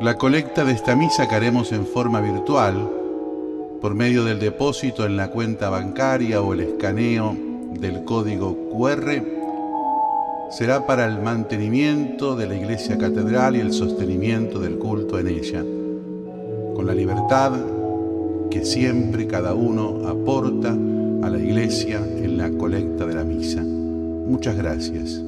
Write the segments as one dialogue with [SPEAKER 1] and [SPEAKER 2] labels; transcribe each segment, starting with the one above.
[SPEAKER 1] La colecta de esta misa que haremos en forma virtual, por medio del depósito en la cuenta bancaria o el escaneo del código QR, será para el mantenimiento de la iglesia catedral y el sostenimiento del culto en ella, con la libertad que siempre cada uno aporta a la iglesia en la colecta de la misa. Muchas gracias.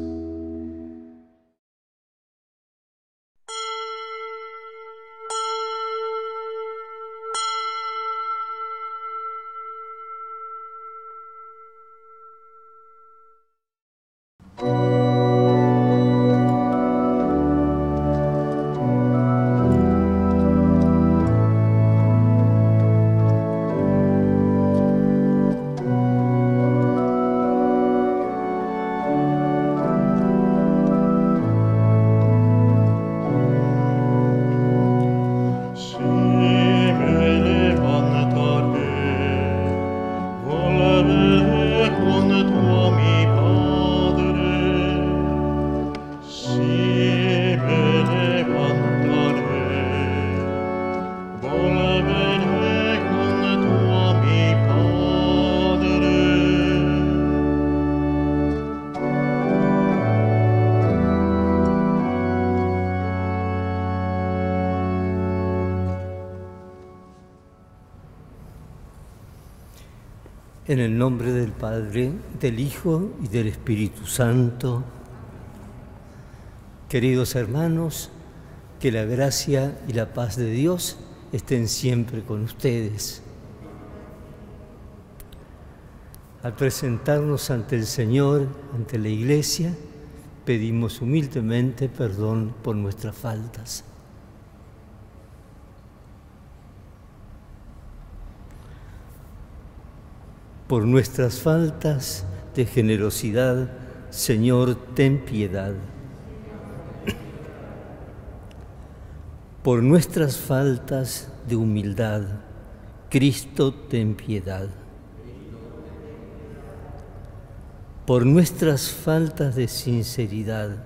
[SPEAKER 2] En el nombre del Padre, del Hijo y del Espíritu Santo. Queridos hermanos, que la gracia y la paz de Dios estén siempre con ustedes. Al presentarnos ante el Señor, ante la Iglesia, pedimos humildemente perdón por nuestras faltas. Por nuestras faltas de generosidad, Señor, ten piedad. Por nuestras faltas de humildad, Cristo, ten piedad. Por nuestras faltas de sinceridad,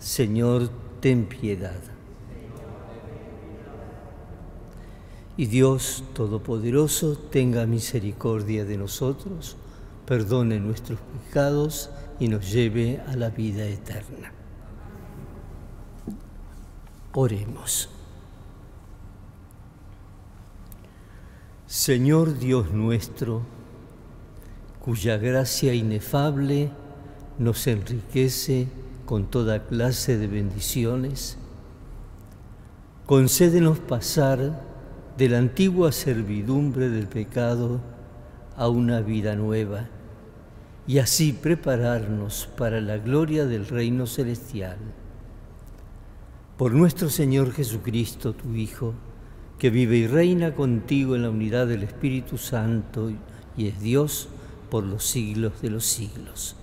[SPEAKER 2] Señor, ten piedad. Y Dios Todopoderoso tenga misericordia de nosotros, perdone nuestros pecados y nos lleve a la vida eterna. Oremos. Señor Dios nuestro, cuya gracia inefable nos enriquece con toda clase de bendiciones, concédenos pasar de la antigua servidumbre del pecado a una vida nueva y así prepararnos para la gloria del reino celestial. Por nuestro Señor Jesucristo, tu Hijo, que vive y reina contigo en la unidad del Espíritu Santo y es Dios por los siglos de los siglos.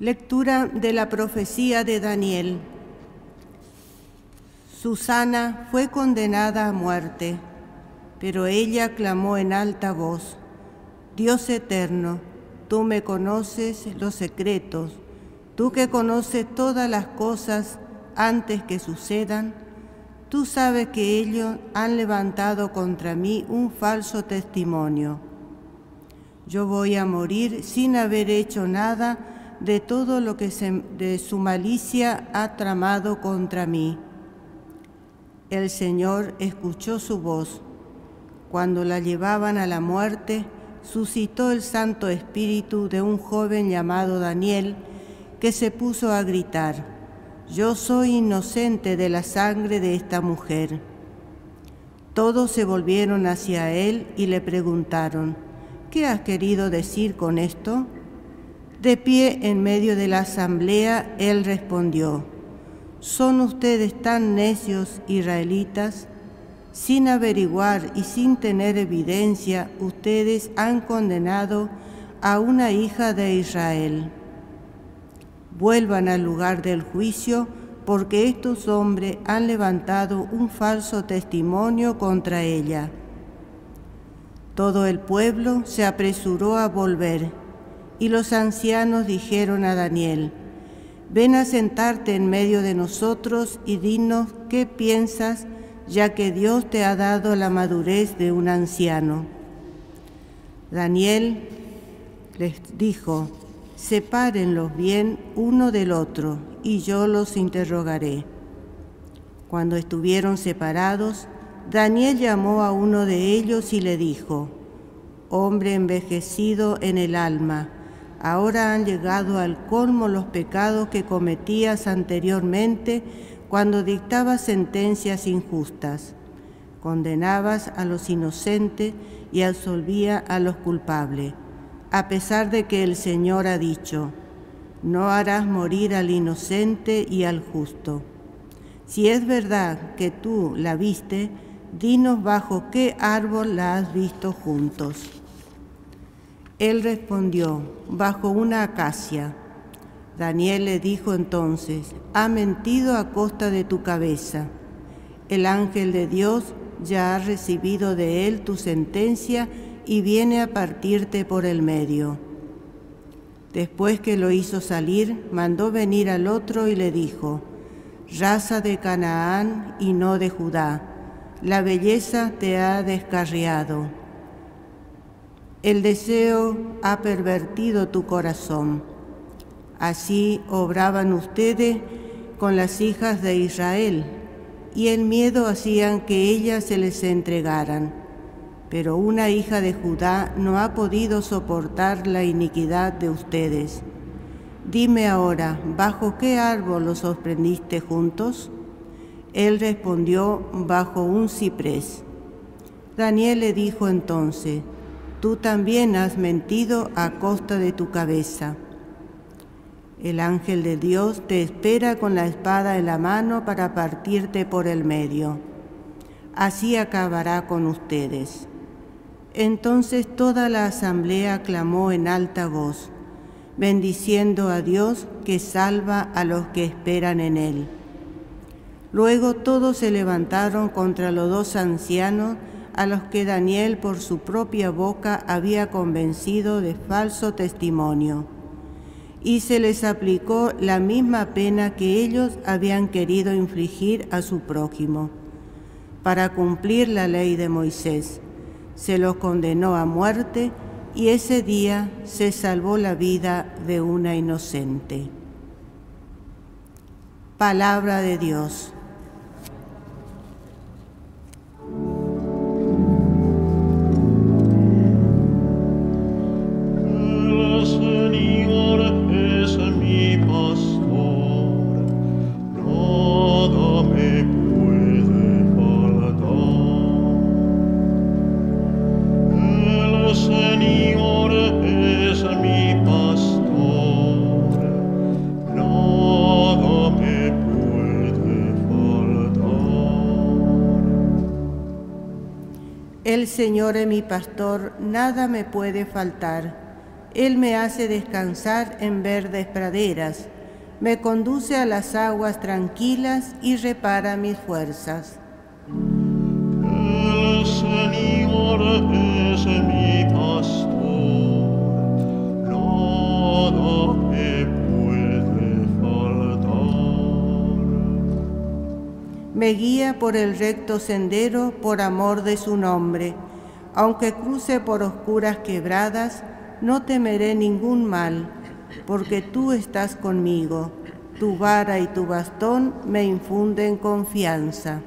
[SPEAKER 3] Lectura de la profecía de Daniel. Susana fue condenada a muerte, pero ella clamó en alta voz, Dios eterno, tú me conoces los secretos, tú que conoces todas las cosas antes que sucedan, tú sabes que ellos han levantado contra mí un falso testimonio. Yo voy a morir sin haber hecho nada de todo lo que de su malicia ha tramado contra mí. El Señor escuchó su voz. Cuando la llevaban a la muerte, suscitó el Santo Espíritu de un joven llamado Daniel, que se puso a gritar, Yo soy inocente de la sangre de esta mujer. Todos se volvieron hacia él y le preguntaron, ¿qué has querido decir con esto? De pie en medio de la asamblea, él respondió, ¿son ustedes tan necios israelitas? Sin averiguar y sin tener evidencia, ustedes han condenado a una hija de Israel. Vuelvan al lugar del juicio, porque estos hombres han levantado un falso testimonio contra ella. Todo el pueblo se apresuró a volver, y los ancianos dijeron a Daniel, ven a sentarte en medio de nosotros y dinos qué piensas, ya que Dios te ha dado la madurez de un anciano. Daniel les dijo, sepárenlos bien uno del otro, y yo los interrogaré. Cuando estuvieron separados, Daniel llamó a uno de ellos y le dijo, Hombre envejecido en el alma, ahora han llegado al colmo los pecados que cometías anteriormente cuando dictabas sentencias injustas. Condenabas a los inocentes y absolvía a los culpables, a pesar de que el Señor ha dicho, no harás morir al inocente y al justo. Si es verdad que tú la viste, dinos bajo qué árbol la has visto juntos. Él respondió, bajo una acacia. Daniel le dijo entonces, ha mentido a costa de tu cabeza. El ángel de Dios ya ha recibido de él tu sentencia y viene a partirte por el medio. Después que lo hizo salir, mandó venir al otro y le dijo, raza de Canaán y no de Judá la belleza te ha descarriado. El deseo ha pervertido tu corazón. Así obraban ustedes con las hijas de Israel, y el miedo hacían que ellas se les entregaran. Pero una hija de Judá no ha podido soportar la iniquidad de ustedes. Dime ahora, ¿bajo qué árbol los sorprendiste juntos? Él respondió, bajo un ciprés. Daniel le dijo entonces, tú también has mentido a costa de tu cabeza. El ángel de Dios te espera con la espada en la mano para partirte por el medio. Así acabará con ustedes. Entonces toda la asamblea clamó en alta voz, bendiciendo a Dios que salva a los que esperan en él. Luego todos se levantaron contra los dos ancianos a los que Daniel por su propia boca había convencido de falso testimonio. Y se les aplicó la misma pena que ellos habían querido infligir a su prójimo, para cumplir la ley de Moisés. Se los condenó a muerte y ese día se salvó la vida de una inocente. Palabra de Dios. El Señor es mi pastor, nada me puede faltar. Él me hace descansar en verdes praderas, me conduce a las aguas tranquilas y repara mis fuerzas.
[SPEAKER 4] El Señor es mi pastor, nada me
[SPEAKER 3] Me guía por el recto sendero por amor de su nombre. Aunque cruce por oscuras quebradas, no temeré ningún mal, porque tú estás conmigo. Tu vara y tu bastón me infunden confianza.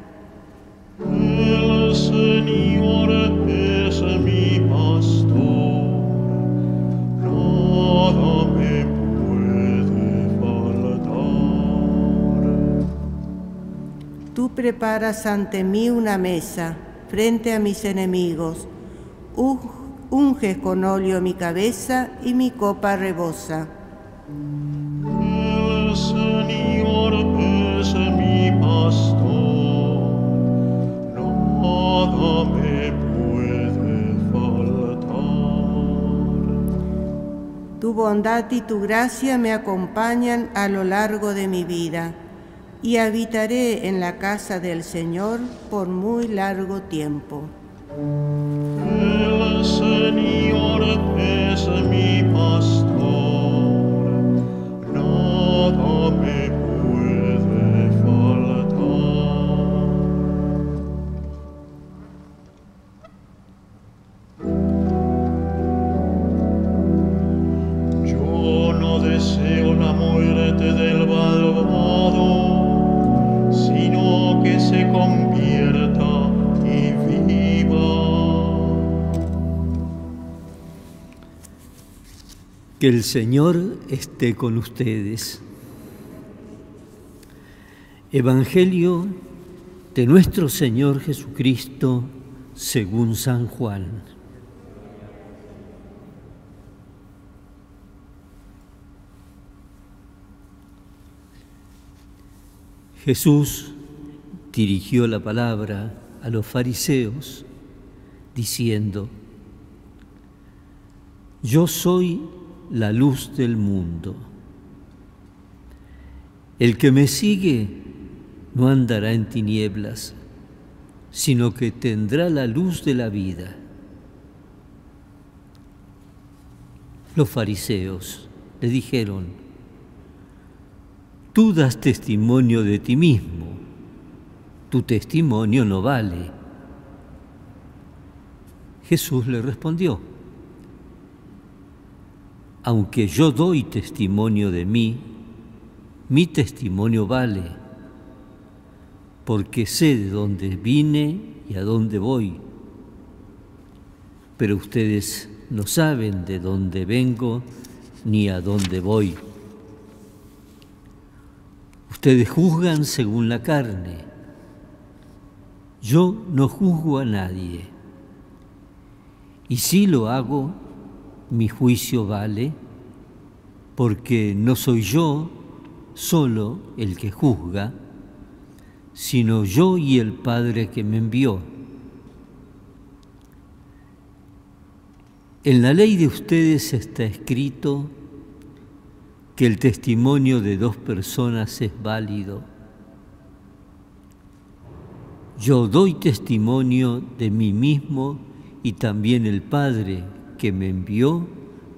[SPEAKER 4] El Señor es mi pastor,
[SPEAKER 3] Tú preparas ante mí una mesa frente a mis enemigos. Unges con óleo mi cabeza y mi copa rebosa.
[SPEAKER 4] El Señor es mi pastor, nada me puede faltar.
[SPEAKER 3] Tu bondad y tu gracia me acompañan a lo largo de mi vida y habitaré en la casa del Señor por muy largo tiempo.
[SPEAKER 4] Que
[SPEAKER 2] el Señor esté con ustedes. Evangelio de nuestro Señor Jesucristo según San Juan. Jesús dirigió la palabra a los fariseos diciendo, Yo soy la luz del mundo. El que me sigue no andará en tinieblas, sino que tendrá la luz de la vida. Los fariseos le dijeron, Tú das testimonio de ti mismo, tu testimonio no vale. Jesús le respondió, aunque yo doy testimonio de mí, mi testimonio vale, porque sé de dónde vine y a dónde voy. Pero ustedes no saben de dónde vengo ni a dónde voy. Ustedes juzgan según la carne. Yo no juzgo a nadie. Y si lo hago, mi juicio vale, porque no soy yo solo el que juzga, sino yo y el Padre que me envió. En la ley de ustedes está escrito que el testimonio de dos personas es válido. Yo doy testimonio de mí mismo y también el Padre que me envió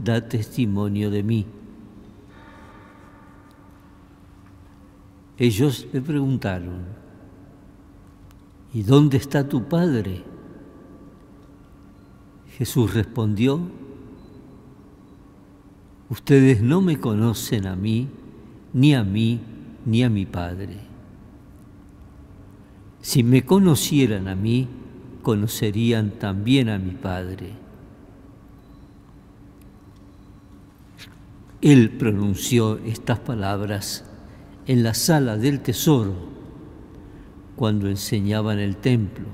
[SPEAKER 2] da testimonio de mí. Ellos le preguntaron, ¿y dónde está tu Padre? Jesús respondió, ustedes no me conocen a mí, ni a mí, ni a mi Padre. Si me conocieran a mí, conocerían también a mi Padre. Él pronunció estas palabras en la sala del tesoro cuando enseñaba en el templo.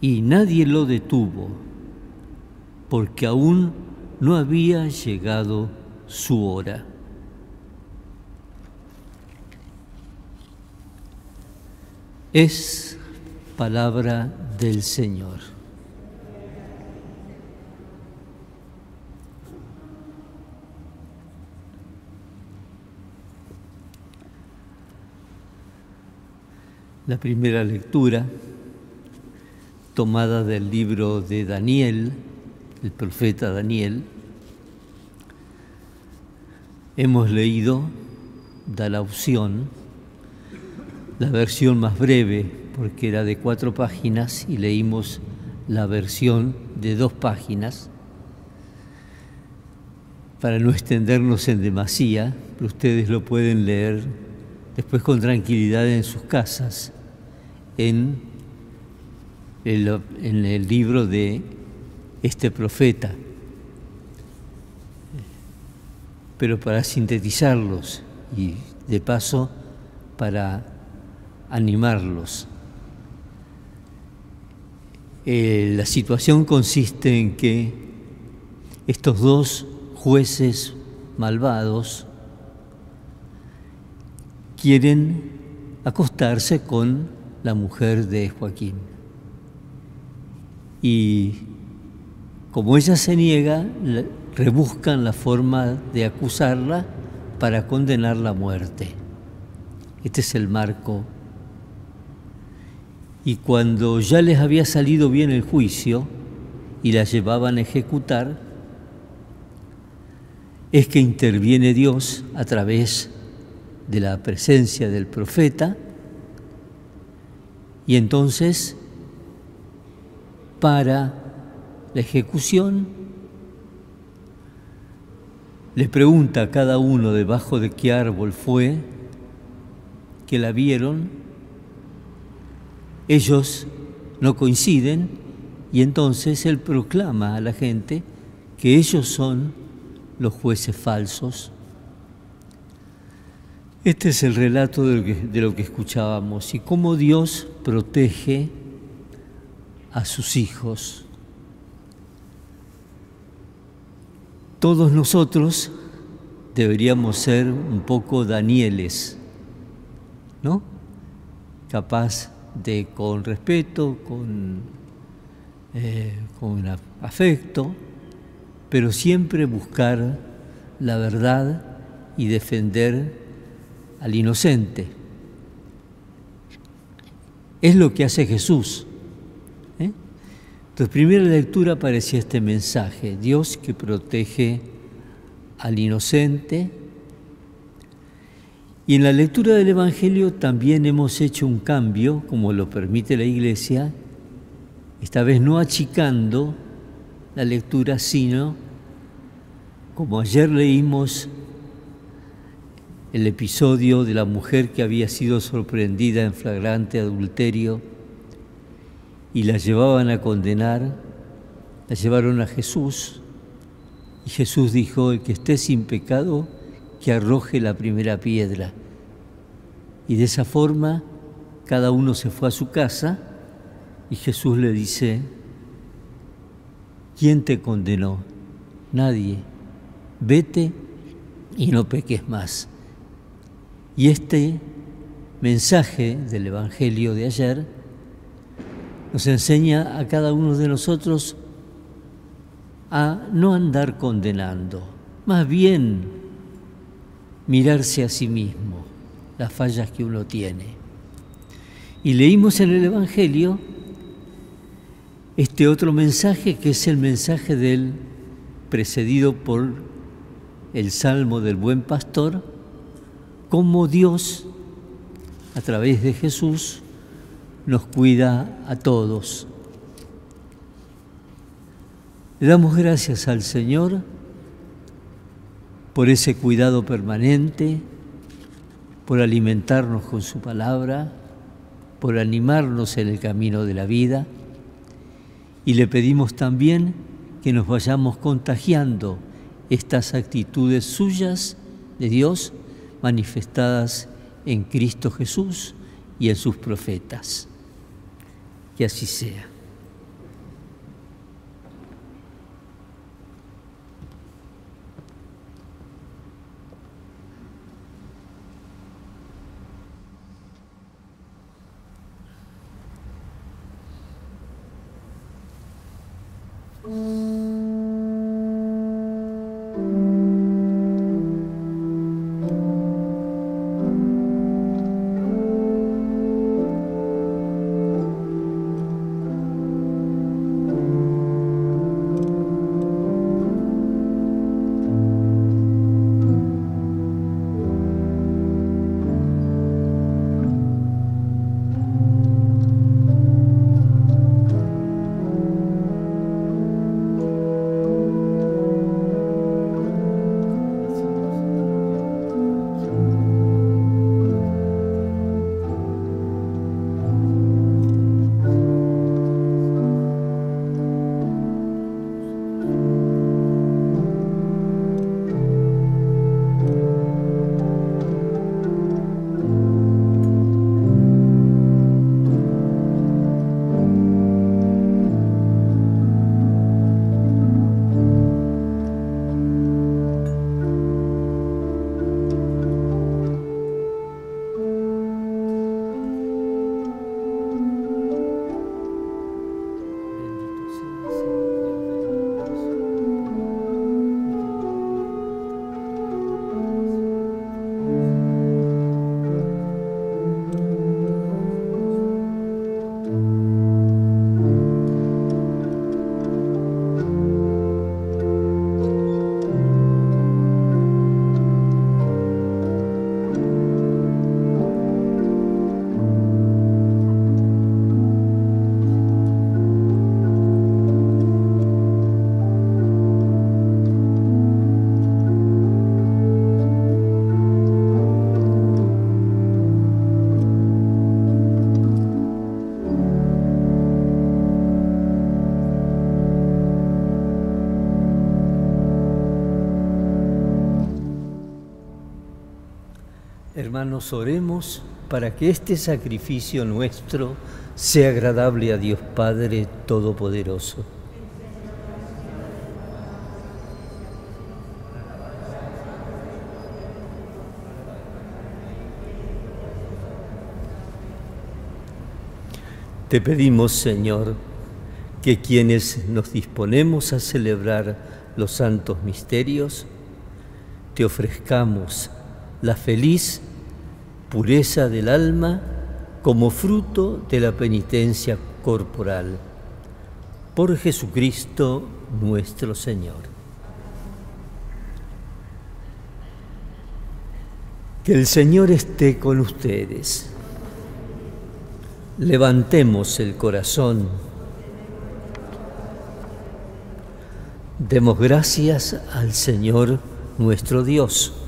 [SPEAKER 2] Y nadie lo detuvo porque aún no había llegado su hora. Es palabra del Señor. La primera lectura, tomada del libro de Daniel, el profeta Daniel, hemos leído, da la opción, la versión más breve, porque era de cuatro páginas, y leímos la versión de dos páginas, para no extendernos en demasía, pero ustedes lo pueden leer después con tranquilidad en sus casas, en el, libro de este profeta. Pero para sintetizarlos y de paso para animarlos. Eh, la situación consiste en que estos dos jueces malvados quieren acostarse con la mujer de Joaquín. Y como ella se niega, rebuscan la forma de acusarla para condenarla a muerte. Este es el marco. Y cuando ya les había salido bien el juicio y la llevaban a ejecutar, es que interviene Dios a través de la presencia del profeta y entonces para la ejecución le pregunta a cada uno debajo de qué árbol fue que la vieron, ellos no coinciden y entonces él proclama a la gente que ellos son los jueces falsos. Este es el relato de lo que, escuchábamos y cómo Dios protege a sus hijos. Todos nosotros deberíamos ser un poco Danieles, ¿no? Capaz de con respeto, con, eh, con afecto, pero siempre buscar la verdad y defender al inocente. Es lo que hace Jesús. ¿eh? Entonces, primera lectura aparecía este mensaje, Dios que protege al inocente. Y en la lectura del Evangelio también hemos hecho un cambio, como lo permite la Iglesia, esta vez no achicando la lectura, sino como ayer leímos el episodio de la mujer que había sido sorprendida en flagrante adulterio y la llevaban a condenar, la llevaron a Jesús y Jesús dijo, el que esté sin pecado, que arroje la primera piedra. Y de esa forma cada uno se fue a su casa y Jesús le dice, ¿quién te condenó? Nadie vete y no peques más. Y este mensaje del Evangelio de ayer nos enseña a cada uno de nosotros a no andar condenando, más bien mirarse a sí mismo, las fallas que uno tiene. Y leímos en el Evangelio este otro mensaje que es el mensaje del precedido por el Salmo del Buen Pastor, cómo Dios, a través de Jesús, nos cuida a todos. Le damos gracias al Señor por ese cuidado permanente, por alimentarnos con su palabra, por animarnos en el camino de la vida y le pedimos también que nos vayamos contagiando estas actitudes suyas de Dios manifestadas en Cristo Jesús y en sus profetas. Que así sea. Hermanos, oremos para que este sacrificio nuestro sea agradable a Dios Padre Todopoderoso. Te pedimos, Señor, que quienes nos disponemos a celebrar los santos misterios, te ofrezcamos la feliz pureza del alma como fruto de la penitencia corporal. Por Jesucristo nuestro Señor. Que el Señor esté con ustedes. Levantemos el corazón. Demos gracias al Señor nuestro Dios.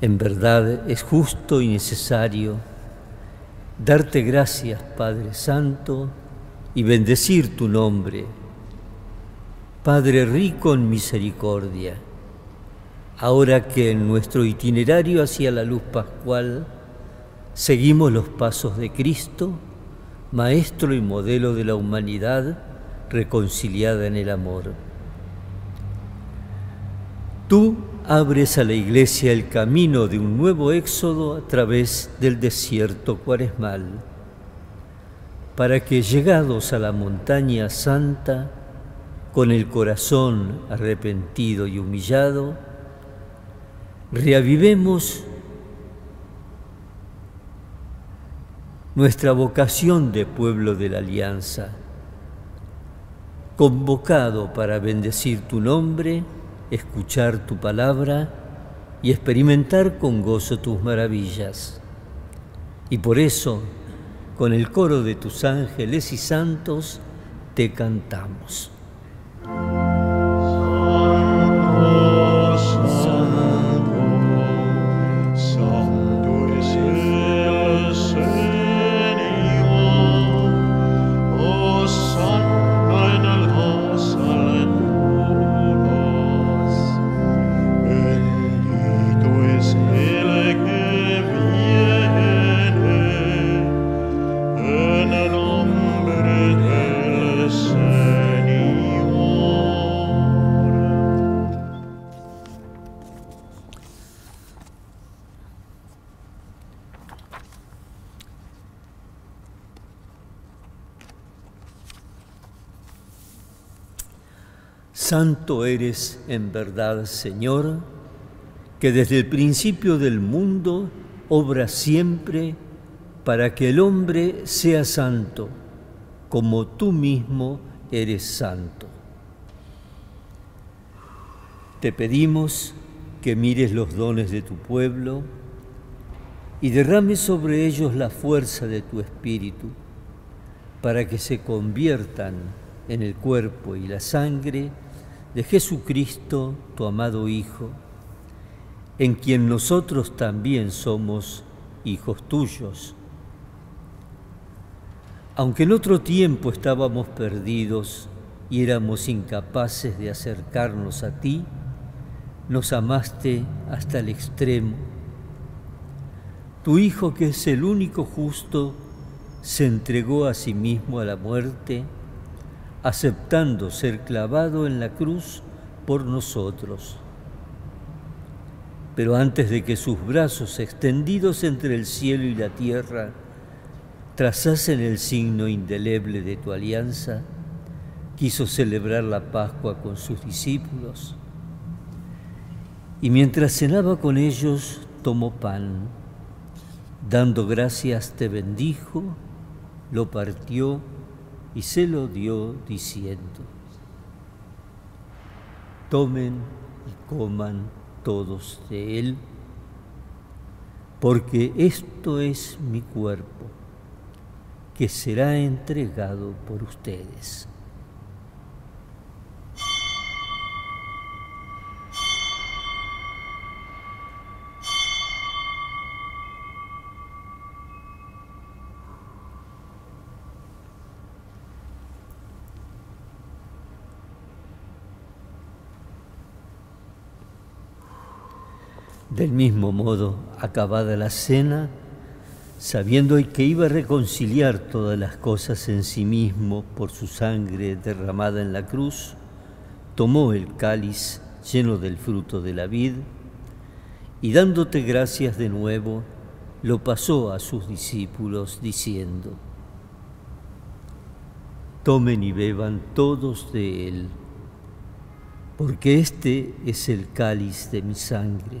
[SPEAKER 2] En verdad es justo y necesario darte gracias, Padre Santo, y bendecir tu nombre. Padre rico en misericordia, ahora que en nuestro itinerario hacia la luz pascual seguimos los pasos de Cristo, Maestro y modelo de la humanidad reconciliada en el amor. Tú abres a la iglesia el camino de un nuevo éxodo a través del desierto cuaresmal, para que llegados a la montaña santa, con el corazón arrepentido y humillado, reavivemos nuestra vocación de pueblo de la alianza, convocado para bendecir tu nombre, escuchar tu palabra y experimentar con gozo tus maravillas. Y por eso, con el coro de tus ángeles y santos, te cantamos. Santo eres en verdad, Señor, que desde el principio del mundo obra siempre para que el hombre sea santo, como tú mismo eres santo. Te pedimos que mires los dones de tu pueblo y derrames sobre ellos la fuerza de tu espíritu, para que se conviertan en el cuerpo y la sangre de Jesucristo, tu amado Hijo, en quien nosotros también somos hijos tuyos. Aunque en otro tiempo estábamos perdidos y éramos incapaces de acercarnos a ti, nos amaste hasta el extremo. Tu Hijo, que es el único justo, se entregó a sí mismo a la muerte aceptando ser clavado en la cruz por nosotros. Pero antes de que sus brazos extendidos entre el cielo y la tierra trazasen el signo indeleble de tu alianza, quiso celebrar la Pascua con sus discípulos. Y mientras cenaba con ellos, tomó pan, dando gracias te bendijo, lo partió y se lo dio diciendo, tomen y coman todos de él, porque esto es mi cuerpo, que será entregado por ustedes. Del mismo modo, acabada la cena, sabiendo que iba a reconciliar todas las cosas en sí mismo por su sangre derramada en la cruz, tomó el cáliz lleno del fruto de la vid y dándote gracias de nuevo, lo pasó a sus discípulos diciendo, Tomen y beban todos de él, porque este es el cáliz de mi sangre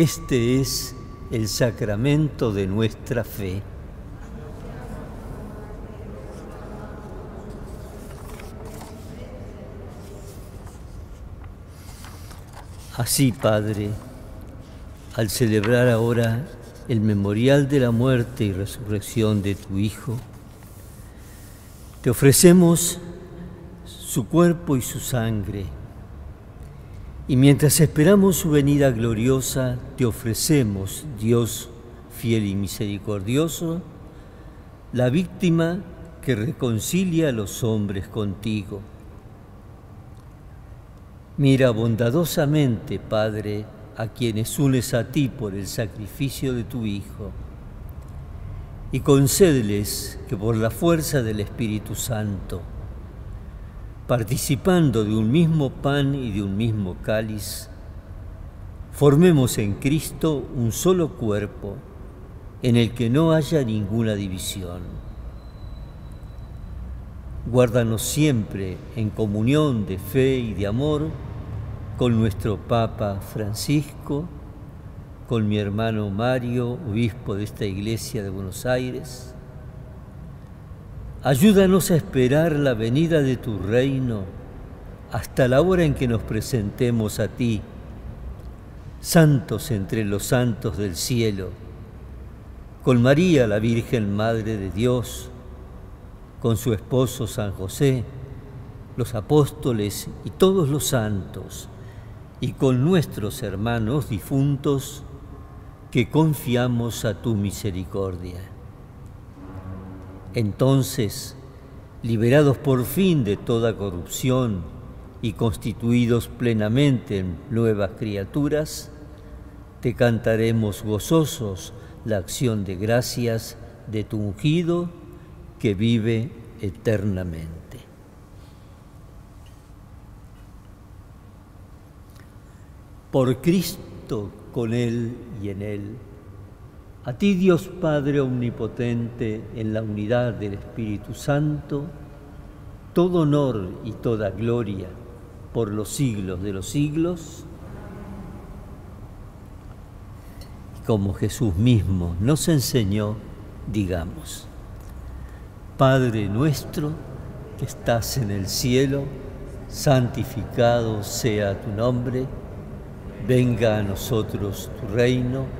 [SPEAKER 2] Este es el sacramento de nuestra fe. Así, Padre, al celebrar ahora el memorial de la muerte y resurrección de tu Hijo, te ofrecemos su cuerpo y su sangre y mientras esperamos su venida gloriosa, te ofrecemos, Dios fiel y misericordioso, la víctima que reconcilia a los hombres contigo. Mira bondadosamente, Padre, a quienes unes a ti por el sacrificio de tu Hijo, y concédeles que por la fuerza del Espíritu Santo, participando de un mismo pan y de un mismo cáliz, formemos en Cristo un solo cuerpo en el que no haya ninguna división. Guárdanos siempre en comunión de fe y de amor con nuestro Papa Francisco, con mi hermano Mario, obispo de esta iglesia de Buenos Aires, Ayúdanos a esperar la venida de tu reino hasta la hora en que nos presentemos a ti, santos entre los santos del cielo, con María la Virgen Madre de Dios, con su esposo San José, los apóstoles y todos los santos, y con nuestros hermanos difuntos, que confiamos a tu misericordia. Entonces, liberados por fin de toda corrupción y constituidos plenamente en nuevas criaturas, te cantaremos gozosos la acción de gracias de tu ungido que vive eternamente. Por Cristo, con Él y en Él a ti Dios Padre Omnipotente, en la unidad del Espíritu Santo, todo honor y toda gloria por los siglos de los siglos. Como Jesús mismo nos enseñó, digamos, Padre nuestro que estás en el cielo, santificado sea tu nombre, venga a nosotros tu reino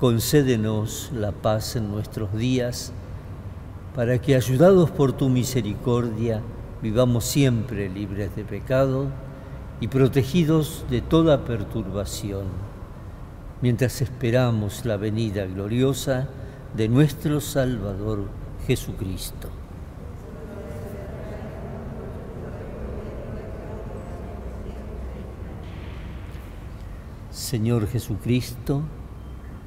[SPEAKER 2] concédenos la paz en nuestros días, para que, ayudados por tu misericordia, vivamos siempre libres de pecado y protegidos de toda perturbación, mientras esperamos la venida gloriosa de nuestro Salvador Jesucristo. Señor Jesucristo,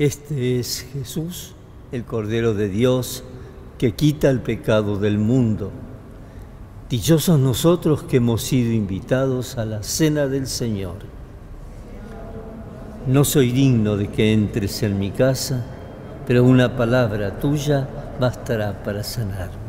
[SPEAKER 2] Este es Jesús, el Cordero de Dios, que quita el pecado del mundo. Dichosos nosotros que hemos sido invitados a la cena del Señor. No soy digno de que entres en mi casa, pero una palabra tuya bastará para sanarme.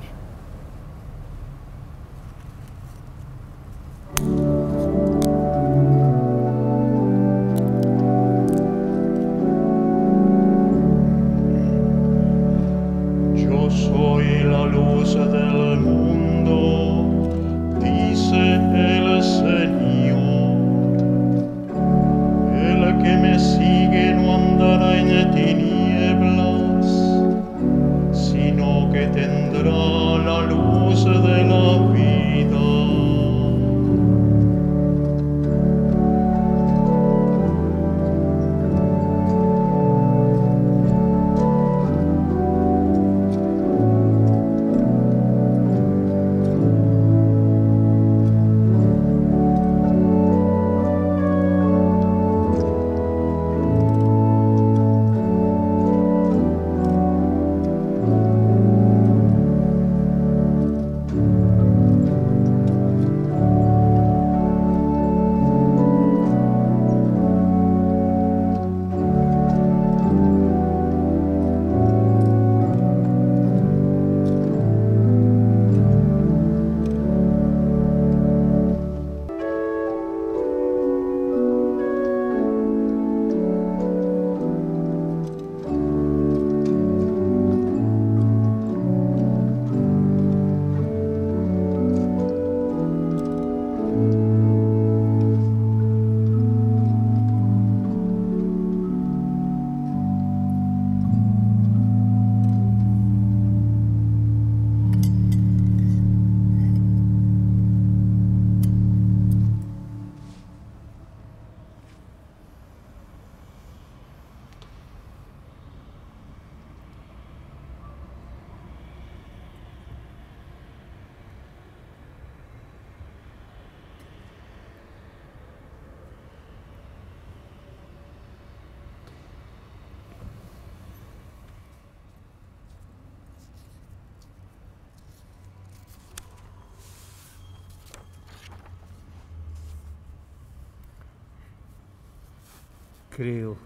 [SPEAKER 2] Creo,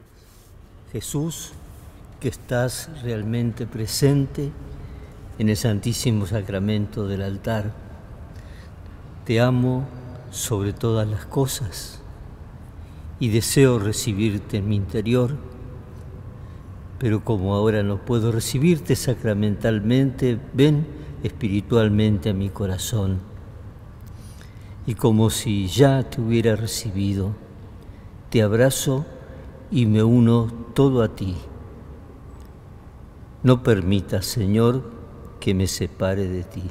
[SPEAKER 2] Jesús, que estás realmente presente en el Santísimo Sacramento del altar. Te amo sobre todas las cosas y deseo recibirte en mi interior, pero como ahora no puedo recibirte sacramentalmente, ven espiritualmente a mi corazón. Y como si ya te hubiera recibido, te abrazo y me uno todo a ti. No permitas, Señor, que me separe de ti.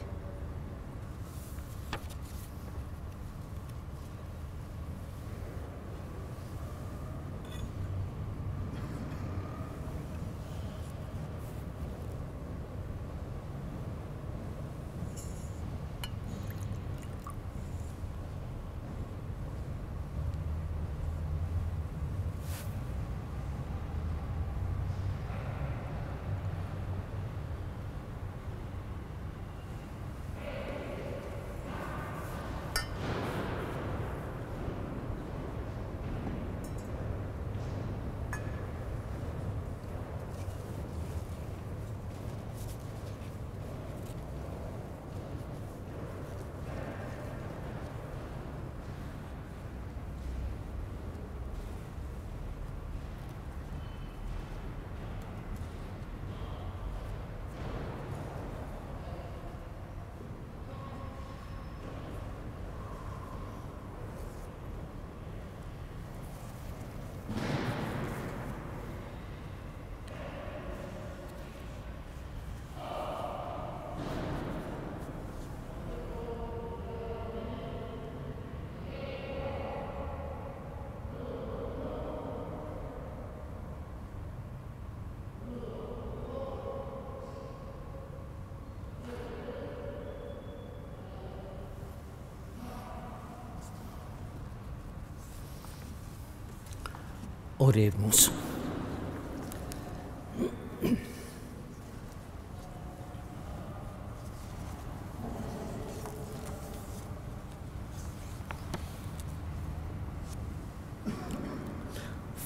[SPEAKER 2] Oremos.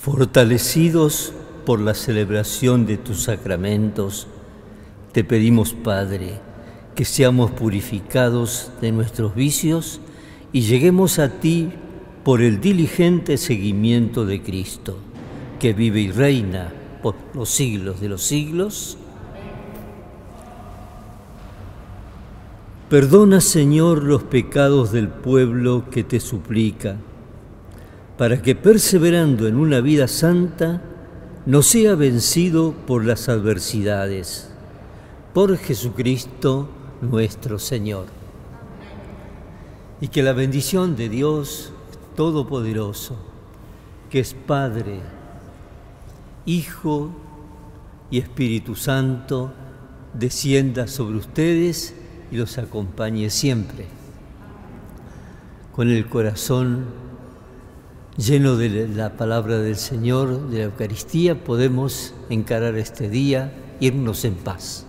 [SPEAKER 2] Fortalecidos por la celebración de tus sacramentos, te pedimos, Padre, que seamos purificados de nuestros vicios y lleguemos a ti por el diligente seguimiento de Cristo, que vive y reina por los siglos de los siglos. Perdona, Señor, los pecados del pueblo que te suplica para que perseverando en una vida santa no sea vencido por las adversidades. Por Jesucristo nuestro Señor. Y que la bendición de Dios Todopoderoso, que es Padre, Hijo y Espíritu Santo, descienda sobre ustedes y los acompañe siempre. Con el corazón lleno de la palabra del Señor, de la Eucaristía, podemos encarar este día, irnos en paz.